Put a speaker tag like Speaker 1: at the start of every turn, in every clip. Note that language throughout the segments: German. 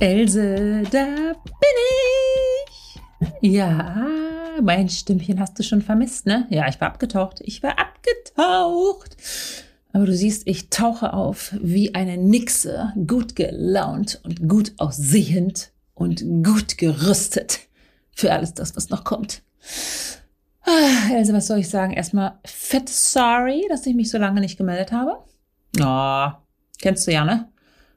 Speaker 1: Else, da bin ich. Ja, mein Stimmchen hast du schon vermisst, ne? Ja, ich war abgetaucht. Ich war abgetaucht. Aber du siehst, ich tauche auf wie eine Nixe, gut gelaunt und gut aussehend und gut gerüstet für alles das, was noch kommt. Ah, Else, was soll ich sagen? Erstmal fett sorry, dass ich mich so lange nicht gemeldet habe. oh, kennst du ja, ne?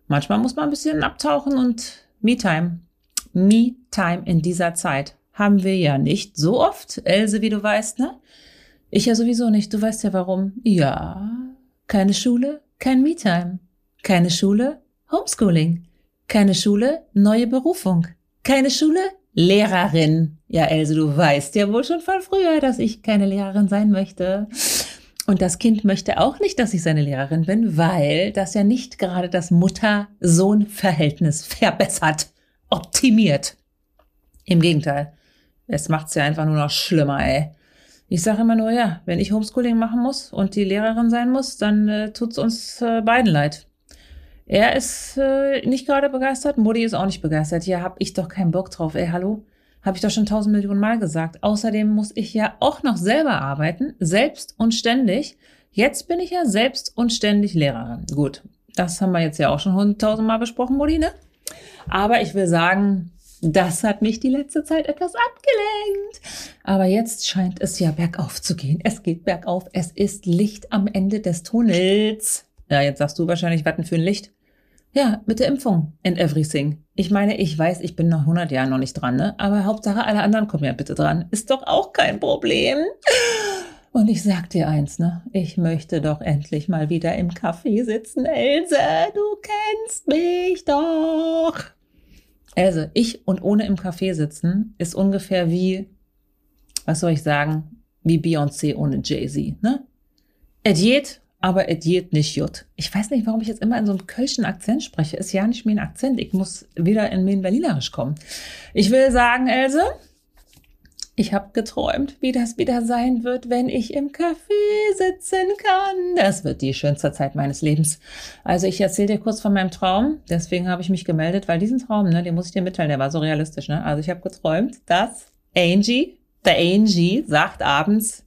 Speaker 1: Manchmal muss man ein bisschen abtauchen und Me-Time. Me-Time in dieser Zeit haben wir ja nicht so oft, Else, wie du weißt, ne? Ich ja sowieso nicht. Du weißt ja warum. Ja, keine Schule, kein Me-Time. Keine Schule, Homeschooling. Keine Schule, neue Berufung. Keine Schule, Lehrerin. Ja, Else, du weißt ja wohl schon von früher, dass ich keine Lehrerin sein möchte. Und das Kind möchte auch nicht, dass ich seine Lehrerin bin, weil das ja nicht gerade das Mutter-Sohn-Verhältnis verbessert, optimiert. Im Gegenteil, es macht's ja einfach nur noch schlimmer, ey. Ich sage immer nur, ja, wenn ich Homeschooling machen muss und die Lehrerin sein muss, dann äh, tut's uns äh, beiden leid. Er ist äh, nicht gerade begeistert, Mutti ist auch nicht begeistert. Ja, hab ich doch keinen Bock drauf, ey, hallo? Habe ich doch schon tausend Millionen Mal gesagt. Außerdem muss ich ja auch noch selber arbeiten, selbst und ständig. Jetzt bin ich ja selbst und ständig Lehrerin. Gut, das haben wir jetzt ja auch schon hunderttausendmal besprochen, Mutti, ne? Aber ich will sagen, das hat mich die letzte Zeit etwas abgelenkt. Aber jetzt scheint es ja bergauf zu gehen. Es geht bergauf. Es ist Licht am Ende des Tunnels. Ja, jetzt sagst du wahrscheinlich, was denn für ein Licht? Ja, mit der Impfung and everything. Ich meine, ich weiß, ich bin nach 100 Jahren noch nicht dran, ne? Aber Hauptsache, alle anderen kommen ja bitte dran. Ist doch auch kein Problem. Und ich sag dir eins, ne? Ich möchte doch endlich mal wieder im Café sitzen. Else, du kennst mich doch. Also, ich und ohne im Café sitzen ist ungefähr wie, was soll ich sagen, wie Beyoncé ohne Jay-Z, ne? Ediet aber es geht nicht gut. Ich weiß nicht, warum ich jetzt immer in so einem kölschen Akzent spreche. Ist ja nicht mein Akzent. Ich muss wieder in mein Berlinerisch kommen. Ich will sagen, Else, ich habe geträumt, wie das wieder sein wird, wenn ich im Café sitzen kann. Das wird die schönste Zeit meines Lebens. Also ich erzähle dir kurz von meinem Traum. Deswegen habe ich mich gemeldet, weil diesen Traum, ne, den muss ich dir mitteilen, der war so realistisch. Ne? Also ich habe geträumt, dass Angie, der Angie, sagt abends,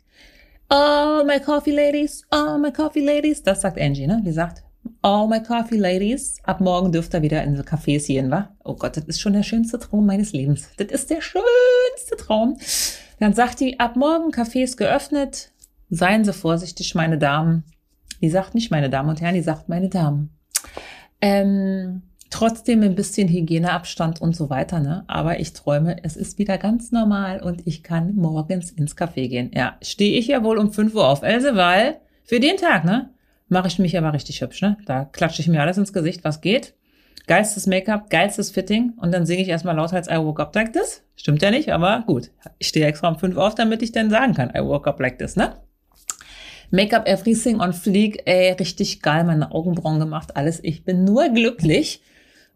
Speaker 1: All my coffee ladies, all my coffee ladies. Das sagt Angie, ne? Die sagt, all my coffee ladies. Ab morgen dürft ihr wieder in die Cafés gehen, wa? Oh Gott, das ist schon der schönste Traum meines Lebens. Das ist der schönste Traum. Dann sagt die, ab morgen Cafés geöffnet. Seien Sie vorsichtig, meine Damen. Die sagt nicht meine Damen und Herren, die sagt meine Damen. Ähm, trotzdem ein bisschen Hygieneabstand und so weiter, ne? Aber ich träume, es ist wieder ganz normal und ich kann morgens ins Café gehen. Ja, stehe ich ja wohl um 5 Uhr auf, Else, weil für den Tag, ne? Mache ich mich aber richtig hübsch, ne? Da klatsche ich mir alles ins Gesicht, was geht. Geilstes Make-up, geilstes Fitting und dann singe ich erstmal lauthals I woke up like this. Stimmt ja nicht, aber gut. Ich stehe extra um 5 Uhr auf, damit ich dann sagen kann, I woke up like this, ne? Make-up everything on fleek, ey, richtig geil, meine Augenbrauen gemacht, alles. Ich bin nur glücklich.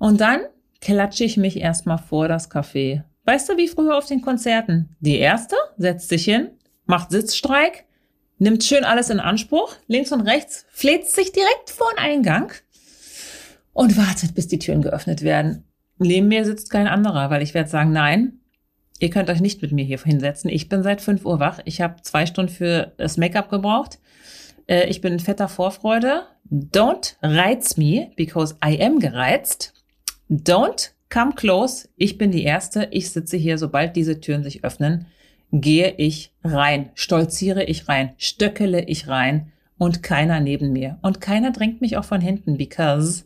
Speaker 1: Und dann klatsche ich mich erstmal vor das Café. Weißt du, wie früher auf den Konzerten? Die erste setzt sich hin, macht Sitzstreik, nimmt schön alles in Anspruch, links und rechts, fleht sich direkt vor den Eingang und wartet, bis die Türen geöffnet werden. Neben mir sitzt kein anderer, weil ich werde sagen, nein, ihr könnt euch nicht mit mir hier hinsetzen. Ich bin seit 5 Uhr wach. Ich habe zwei Stunden für das Make-up gebraucht. Äh, ich bin in fetter Vorfreude. Don't reiz me, because I am gereizt. Don't come close. Ich bin die Erste. Ich sitze hier, sobald diese Türen sich öffnen, gehe ich rein, stolziere ich rein, stöckele ich rein und keiner neben mir. Und keiner drängt mich auch von hinten, because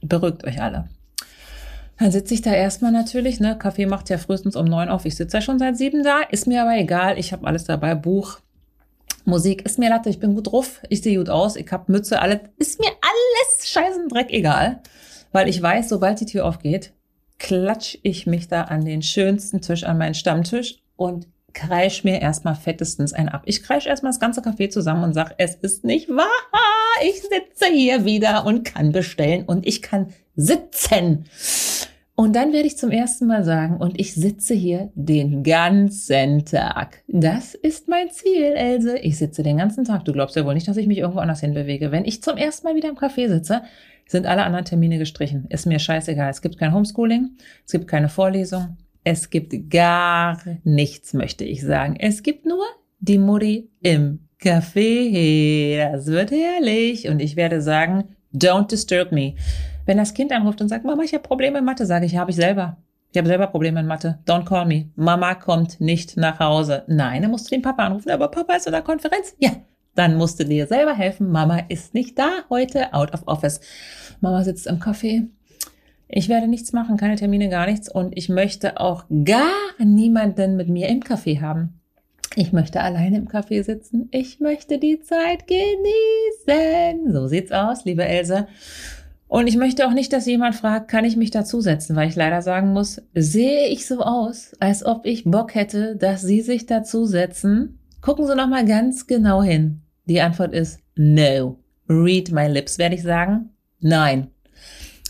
Speaker 1: beruhigt euch alle. Dann sitze ich da erstmal natürlich, ne? Kaffee macht ja frühestens um neun auf. Ich sitze ja schon seit sieben da, ist mir aber egal. Ich habe alles dabei, Buch, Musik, ist mir Latte, ich bin gut drauf, ich sehe gut aus, ich hab Mütze, alles, ist mir alles scheißen Dreck egal weil ich weiß, sobald die Tür aufgeht, klatsch ich mich da an den schönsten Tisch, an meinen Stammtisch und kreisch mir erstmal fettestens ein ab. Ich kreisch erstmal das ganze Café zusammen und sag, es ist nicht wahr. Ich sitze hier wieder und kann bestellen und ich kann sitzen. Und dann werde ich zum ersten Mal sagen, und ich sitze hier den ganzen Tag. Das ist mein Ziel, Else. Ich sitze den ganzen Tag. Du glaubst ja wohl nicht, dass ich mich irgendwo anders hinbewege. Wenn ich zum ersten Mal wieder im Café sitze, sind alle anderen Termine gestrichen. Ist mir scheißegal. Es gibt kein Homeschooling, es gibt keine Vorlesung, es gibt gar nichts, möchte ich sagen. Es gibt nur die Mutti im Café. Das wird herrlich. Und ich werde sagen, don't disturb me. Wenn das Kind anruft und sagt, Mama, ich habe Probleme in Mathe, sage ich, habe ich selber. Ich habe selber Probleme in Mathe. Don't call me. Mama kommt nicht nach Hause. Nein, dann musst du den Papa anrufen. Aber Papa ist in der Konferenz. Ja, dann musst du dir selber helfen. Mama ist nicht da heute, out of office. Mama sitzt im Café. Ich werde nichts machen, keine Termine, gar nichts. Und ich möchte auch gar niemanden mit mir im Café haben. Ich möchte alleine im Café sitzen. Ich möchte die Zeit genießen. So sieht's aus, liebe Else. Und ich möchte auch nicht, dass jemand fragt, kann ich mich dazusetzen, weil ich leider sagen muss, sehe ich so aus, als ob ich Bock hätte, dass Sie sich dazusetzen? Gucken Sie noch mal ganz genau hin. Die Antwort ist no. Read my lips, werde ich sagen. Nein.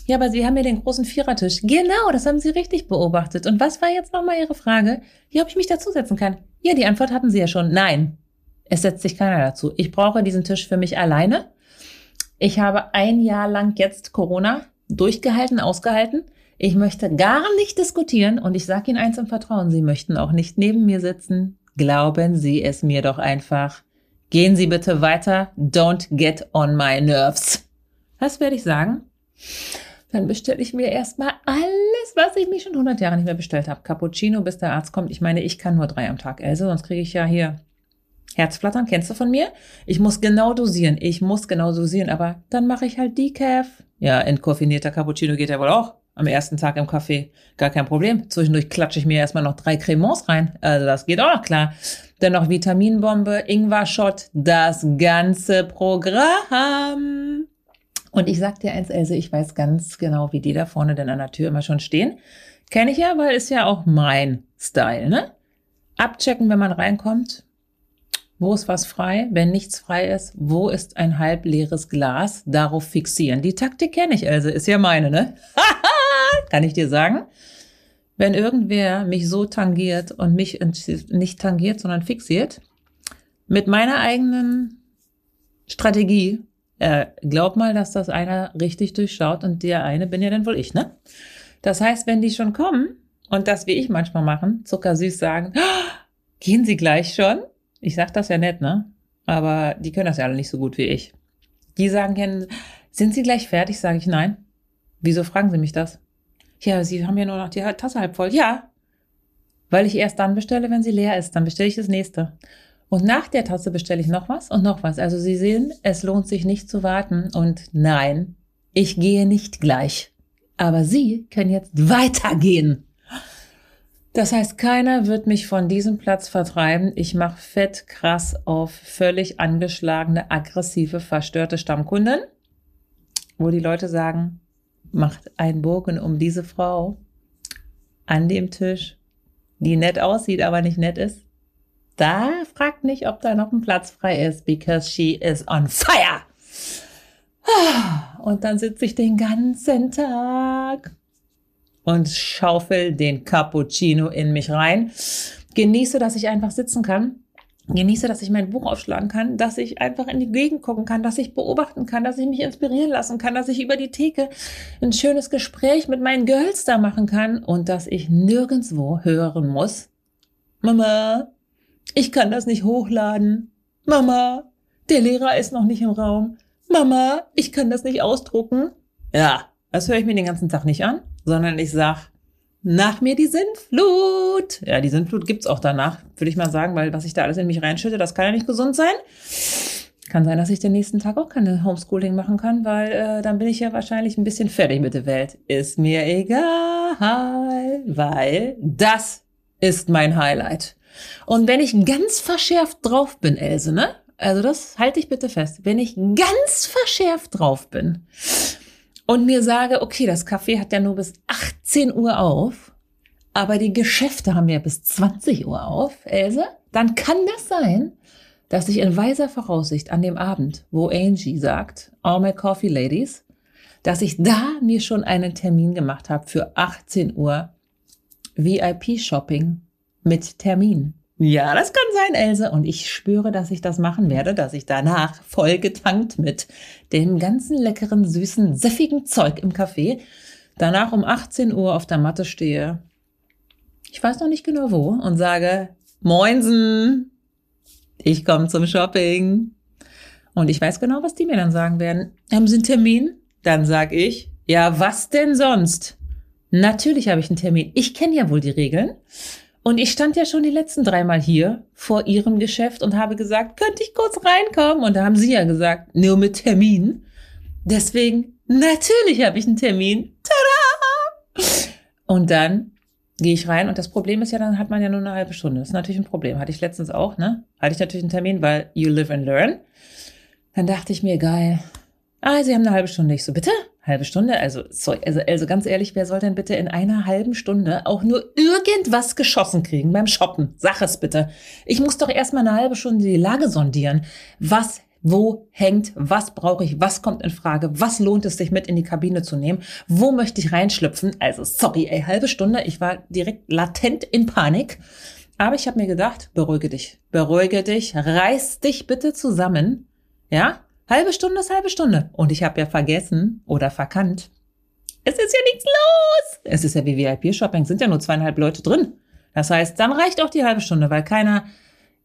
Speaker 1: Ja, aber Sie haben ja den großen Vierertisch. Genau, das haben Sie richtig beobachtet. Und was war jetzt nochmal Ihre Frage? Ja, ob ich mich dazusetzen kann. Ja, die Antwort hatten Sie ja schon. Nein. Es setzt sich keiner dazu. Ich brauche diesen Tisch für mich alleine. Ich habe ein Jahr lang jetzt Corona durchgehalten, ausgehalten. Ich möchte gar nicht diskutieren und ich sage Ihnen eins im Vertrauen, Sie möchten auch nicht neben mir sitzen. Glauben Sie es mir doch einfach. Gehen Sie bitte weiter. Don't get on my nerves. Was werde ich sagen? Dann bestelle ich mir erstmal alles, was ich mich schon 100 Jahre nicht mehr bestellt habe. Cappuccino, bis der Arzt kommt. Ich meine, ich kann nur drei am Tag, Else, sonst kriege ich ja hier Herzflattern, kennst du von mir? Ich muss genau dosieren. Ich muss genau dosieren, aber dann mache ich halt Decaf. Ja, entkoffinierter Cappuccino geht ja wohl auch am ersten Tag im Café. Gar kein Problem. Zwischendurch klatsche ich mir erstmal noch drei Cremants rein. Also das geht auch noch klar. Dann noch Vitaminbombe, Ingwer-Shot, das ganze Programm. Und ich sag dir eins, Else, ich weiß ganz genau, wie die da vorne denn an der Tür immer schon stehen. Kenne ich ja, weil ist ja auch mein Style, ne? Abchecken, wenn man reinkommt. Wo ist was frei? Wenn nichts frei ist, wo ist ein halb leeres Glas? Darauf fixieren. Die Taktik kenne ich, Else. Ist ja meine, ne? Kann ich dir sagen. Wenn irgendwer mich so tangiert und mich nicht tangiert, sondern fixiert, mit meiner eigenen Strategie, äh, glaub mal, dass das einer richtig durchschaut und der eine bin ja dann wohl ich, ne? Das heißt, wenn die schon kommen und das wie ich manchmal machen, zuckersüß sagen, oh, gehen sie gleich schon? Ich sag das ja nett, ne? Aber die können das ja alle nicht so gut wie ich. Die sagen sind Sie gleich fertig? Sage ich nein. Wieso fragen Sie mich das? Ja, Sie haben ja nur noch die Tasse halb voll. Ja. Weil ich erst dann bestelle, wenn sie leer ist. Dann bestelle ich das nächste. Und nach der Tasse bestelle ich noch was und noch was. Also Sie sehen, es lohnt sich nicht zu warten. Und nein, ich gehe nicht gleich. Aber Sie können jetzt weitergehen. Das heißt, keiner wird mich von diesem Platz vertreiben. Ich mache fett krass auf völlig angeschlagene, aggressive, verstörte Stammkunden, wo die Leute sagen, macht einen Bogen um diese Frau an dem Tisch, die nett aussieht, aber nicht nett ist. Da fragt nicht, ob da noch ein Platz frei ist, because she is on fire. Und dann sitze ich den ganzen Tag und schaufel den Cappuccino in mich rein. Genieße, dass ich einfach sitzen kann. Genieße, dass ich mein Buch aufschlagen kann, dass ich einfach in die Gegend gucken kann, dass ich beobachten kann, dass ich mich inspirieren lassen kann, dass ich über die Theke ein schönes Gespräch mit meinen Girls da machen kann und dass ich nirgendswo hören muss. Mama, ich kann das nicht hochladen. Mama, der Lehrer ist noch nicht im Raum. Mama, ich kann das nicht ausdrucken. Ja, das höre ich mir den ganzen Tag nicht an sondern ich sag, nach mir die Sintflut. Ja, die Sintflut gibt's auch danach, würde ich mal sagen, weil was ich da alles in mich reinschütte, das kann ja nicht gesund sein. Kann sein, dass ich den nächsten Tag auch keine Homeschooling machen kann, weil äh, dann bin ich ja wahrscheinlich ein bisschen fertig mit der Welt. Ist mir egal, weil das ist mein Highlight. Und wenn ich ganz verschärft drauf bin, Else, ne? Also das halte ich bitte fest. Wenn ich ganz verschärft drauf bin, und mir sage, okay, das Café hat ja nur bis 18 Uhr auf, aber die Geschäfte haben ja bis 20 Uhr auf, Else, dann kann das sein, dass ich in weiser Voraussicht an dem Abend, wo Angie sagt, all my coffee ladies, dass ich da mir schon einen Termin gemacht habe für 18 Uhr VIP-Shopping mit Termin. Ja, das kann sein, Else. Und ich spüre, dass ich das machen werde, dass ich danach voll getankt mit dem ganzen leckeren, süßen, süffigen Zeug im Café danach um 18 Uhr auf der Matte stehe. Ich weiß noch nicht genau wo und sage, Moinsen, ich komme zum Shopping. Und ich weiß genau, was die mir dann sagen werden. Haben Sie einen Termin? Dann sag ich, ja, was denn sonst? Natürlich habe ich einen Termin. Ich kenne ja wohl die Regeln. Und ich stand ja schon die letzten dreimal hier vor Ihrem Geschäft und habe gesagt, könnte ich kurz reinkommen? Und da haben Sie ja gesagt, nur mit Termin. Deswegen, natürlich habe ich einen Termin. Tada! Und dann gehe ich rein und das Problem ist ja, dann hat man ja nur eine halbe Stunde. Das ist natürlich ein Problem. Hatte ich letztens auch, ne? Hatte ich natürlich einen Termin, weil you live and learn. Dann dachte ich mir, geil. Ah, Sie haben eine halbe Stunde. Ich so, bitte? Halbe Stunde? Also, also, also ganz ehrlich, wer soll denn bitte in einer halben Stunde auch nur irgendwas geschossen kriegen beim Shoppen? Sag es bitte. Ich muss doch erstmal eine halbe Stunde die Lage sondieren. Was wo hängt, was brauche ich, was kommt in Frage, was lohnt es sich mit in die Kabine zu nehmen, wo möchte ich reinschlüpfen. Also sorry, ey, halbe Stunde, ich war direkt latent in Panik. Aber ich habe mir gedacht, beruhige dich, beruhige dich, reiß dich bitte zusammen. Ja, Halbe Stunde ist halbe Stunde. Und ich habe ja vergessen oder verkannt. Es ist ja nichts los. Es ist ja wie VIP-Shopping, sind ja nur zweieinhalb Leute drin. Das heißt, dann reicht auch die halbe Stunde, weil keiner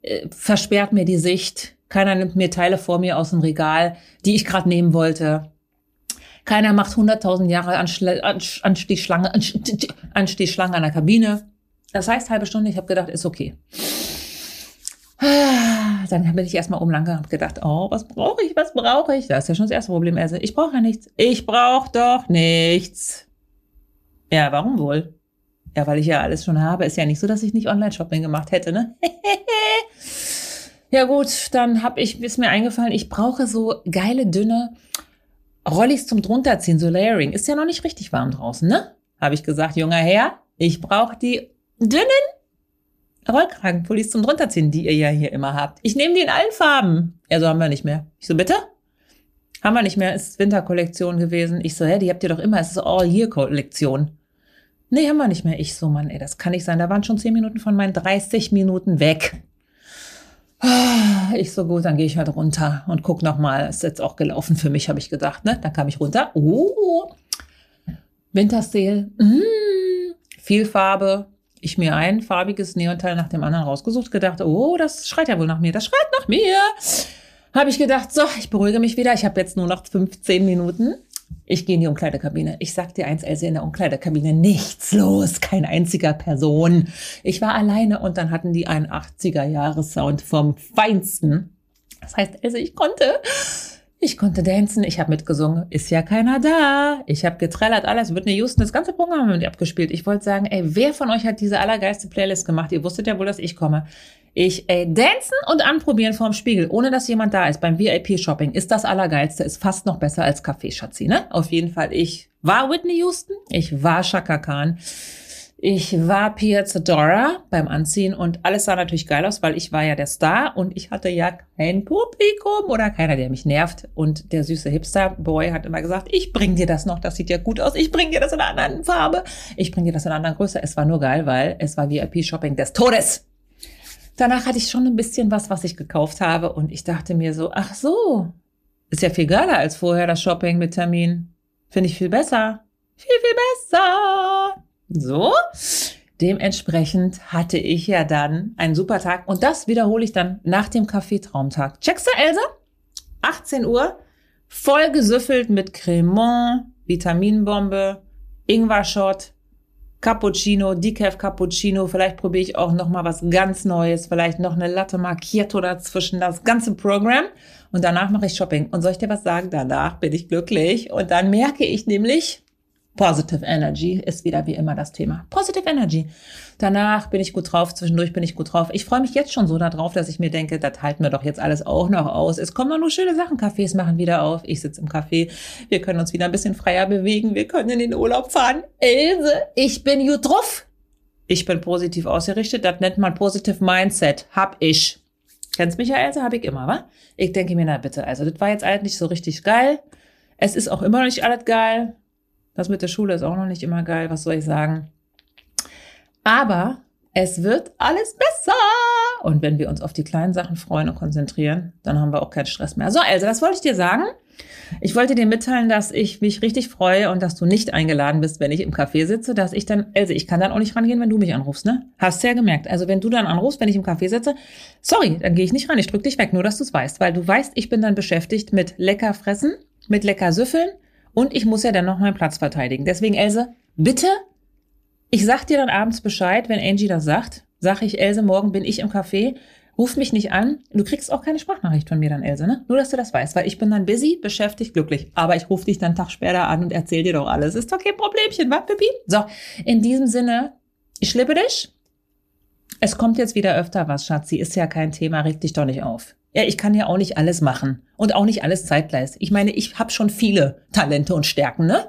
Speaker 1: äh, versperrt mir die Sicht. Keiner nimmt mir Teile vor mir aus dem Regal, die ich gerade nehmen wollte. Keiner macht 100.000 Jahre Anstehschlange, Anstehschlange an der Kabine. Das heißt, halbe Stunde, ich habe gedacht, ist okay. Dann bin ich erstmal lang und habe gedacht, oh, was brauche ich, was brauche ich? Das ist ja schon das erste Problem. Also, ich brauche ja nichts. Ich brauche doch nichts. Ja, warum wohl? Ja, weil ich ja alles schon habe. Ist ja nicht so, dass ich nicht Online-Shopping gemacht hätte, ne? ja gut, dann hab ich, ist mir eingefallen, ich brauche so geile, dünne Rollis zum drunterziehen, so Layering. Ist ja noch nicht richtig warm draußen, ne? Habe ich gesagt, junger Herr, ich brauche die dünnen Rollkragenpullis zum drunterziehen, die ihr ja hier immer habt. Ich nehme die in allen Farben. Ja, so haben wir nicht mehr. Ich so, bitte? Haben wir nicht mehr, ist Winterkollektion gewesen. Ich so, hä, die habt ihr doch immer, es ist All-Year-Kollektion. Nee, haben wir nicht mehr. Ich so, Mann, ey, das kann nicht sein. Da waren schon zehn Minuten von meinen 30 Minuten weg. Ah, ich so, gut, dann gehe ich halt runter und guck noch mal. Ist jetzt auch gelaufen für mich, habe ich gedacht, ne? Dann kam ich runter. Oh, Wintersale. Mm, viel Farbe, ich mir ein farbiges Neonteil nach dem anderen rausgesucht, gedacht, oh, das schreit ja wohl nach mir, das schreit nach mir. Habe ich gedacht, so, ich beruhige mich wieder, ich habe jetzt nur noch 15 Minuten. Ich gehe in die Umkleidekabine. Ich sag dir eins, Else, in der Umkleidekabine nichts los, kein einziger Person. Ich war alleine und dann hatten die einen 80er-Jahres-Sound vom Feinsten. Das heißt, Else, ich konnte ich konnte dancen, ich habe mitgesungen, ist ja keiner da. Ich habe getrellert, alles. Whitney Houston, das ganze Programm haben wir mit abgespielt. Ich wollte sagen, ey, wer von euch hat diese allergeilste Playlist gemacht? Ihr wusstet ja wohl, dass ich komme. Ich, ey, dancen und anprobieren vorm Spiegel, ohne dass jemand da ist, beim VIP-Shopping, ist das Allergeilste, ist fast noch besser als Kaffee, Schatzi, ne? Auf jeden Fall, ich war Whitney Houston, ich war Shaka Khan. Ich war Pia Zadora beim Anziehen und alles sah natürlich geil aus, weil ich war ja der Star und ich hatte ja kein Publikum oder keiner, der mich nervt. Und der süße Hipster-Boy hat immer gesagt, ich bring dir das noch, das sieht ja gut aus, ich bring dir das in einer anderen Farbe, ich bring dir das in einer anderen Größe. Es war nur geil, weil es war VIP-Shopping des Todes. Danach hatte ich schon ein bisschen was, was ich gekauft habe und ich dachte mir so, ach so, ist ja viel geiler als vorher das Shopping mit Termin. Finde ich viel besser. Viel, viel besser. So. Dementsprechend hatte ich ja dann einen super Tag und das wiederhole ich dann nach dem Kaffeetraumtag. Checkst du, Elsa? 18 Uhr, voll gesüffelt mit Cremant, Vitaminbombe, Ingwer-Shot, Cappuccino, Decaf Cappuccino. Vielleicht probiere ich auch noch mal was ganz Neues, vielleicht noch eine Latte Macchiato dazwischen, das ganze Programm. Und danach mache ich Shopping. Und soll ich dir was sagen? Danach bin ich glücklich. Und dann merke ich nämlich, Positive Energy ist wieder wie immer das Thema. Positive Energy. Danach bin ich gut drauf, zwischendurch bin ich gut drauf. Ich freue mich jetzt schon so darauf, dass ich mir denke, das halten wir doch jetzt alles auch noch aus. Es kommen nur schöne Sachen. Cafés machen wieder auf. Ich sitze im Café. Wir können uns wieder ein bisschen freier bewegen. Wir können in den Urlaub fahren. Ilse, ich bin gut drauf. Ich bin positiv ausgerichtet. Das nennt man Positive Mindset. Hab ich. Kennst mich ja, Ilse? Hab ich immer, wa? Ich denke mir, na bitte, also das war jetzt eigentlich so richtig geil. Es ist auch immer noch nicht alles geil. Das mit der Schule ist auch noch nicht immer geil, was soll ich sagen. Aber es wird alles besser. Und wenn wir uns auf die kleinen Sachen freuen und konzentrieren, dann haben wir auch keinen Stress mehr. So, also, das wollte ich dir sagen. Ich wollte dir mitteilen, dass ich mich richtig freue und dass du nicht eingeladen bist, wenn ich im Café sitze, dass ich dann, also ich kann dann auch nicht rangehen, wenn du mich anrufst, ne? Hast du ja gemerkt. Also wenn du dann anrufst, wenn ich im Café sitze, sorry, dann gehe ich nicht ran, ich drück dich weg, nur dass du es weißt, weil du weißt, ich bin dann beschäftigt mit lecker fressen, mit lecker süffeln und ich muss ja dann noch meinen Platz verteidigen. Deswegen, Else, bitte, ich sag dir dann abends Bescheid, wenn Angie das sagt, sag ich, Else, morgen bin ich im Café, ruf mich nicht an. Du kriegst auch keine Sprachnachricht von mir dann, Else, ne? Nur, dass du das weißt, weil ich bin dann busy, beschäftigt, glücklich. Aber ich rufe dich dann einen Tag später an und erzähl dir doch alles. Ist doch kein Problemchen, wa, Pippi? So, in diesem Sinne, ich schlippe dich. Es kommt jetzt wieder öfter was, Schatzi. Ist ja kein Thema, reg dich doch nicht auf. Ja, ich kann ja auch nicht alles machen und auch nicht alles zeitgleich. Ich meine, ich habe schon viele Talente und Stärken, ne?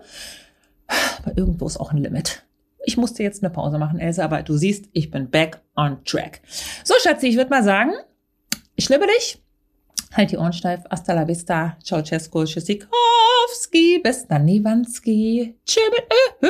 Speaker 1: Aber irgendwo ist auch ein Limit. Ich musste jetzt eine Pause machen, Elsa, aber du siehst, ich bin back on track. So, Schatzi, ich würde mal sagen, ich liebe dich. Halt die Ohren steif. Hasta la vista. Ciao, Cesko, Tschüssikowski. Bis dann, Niwanski. Tschüss.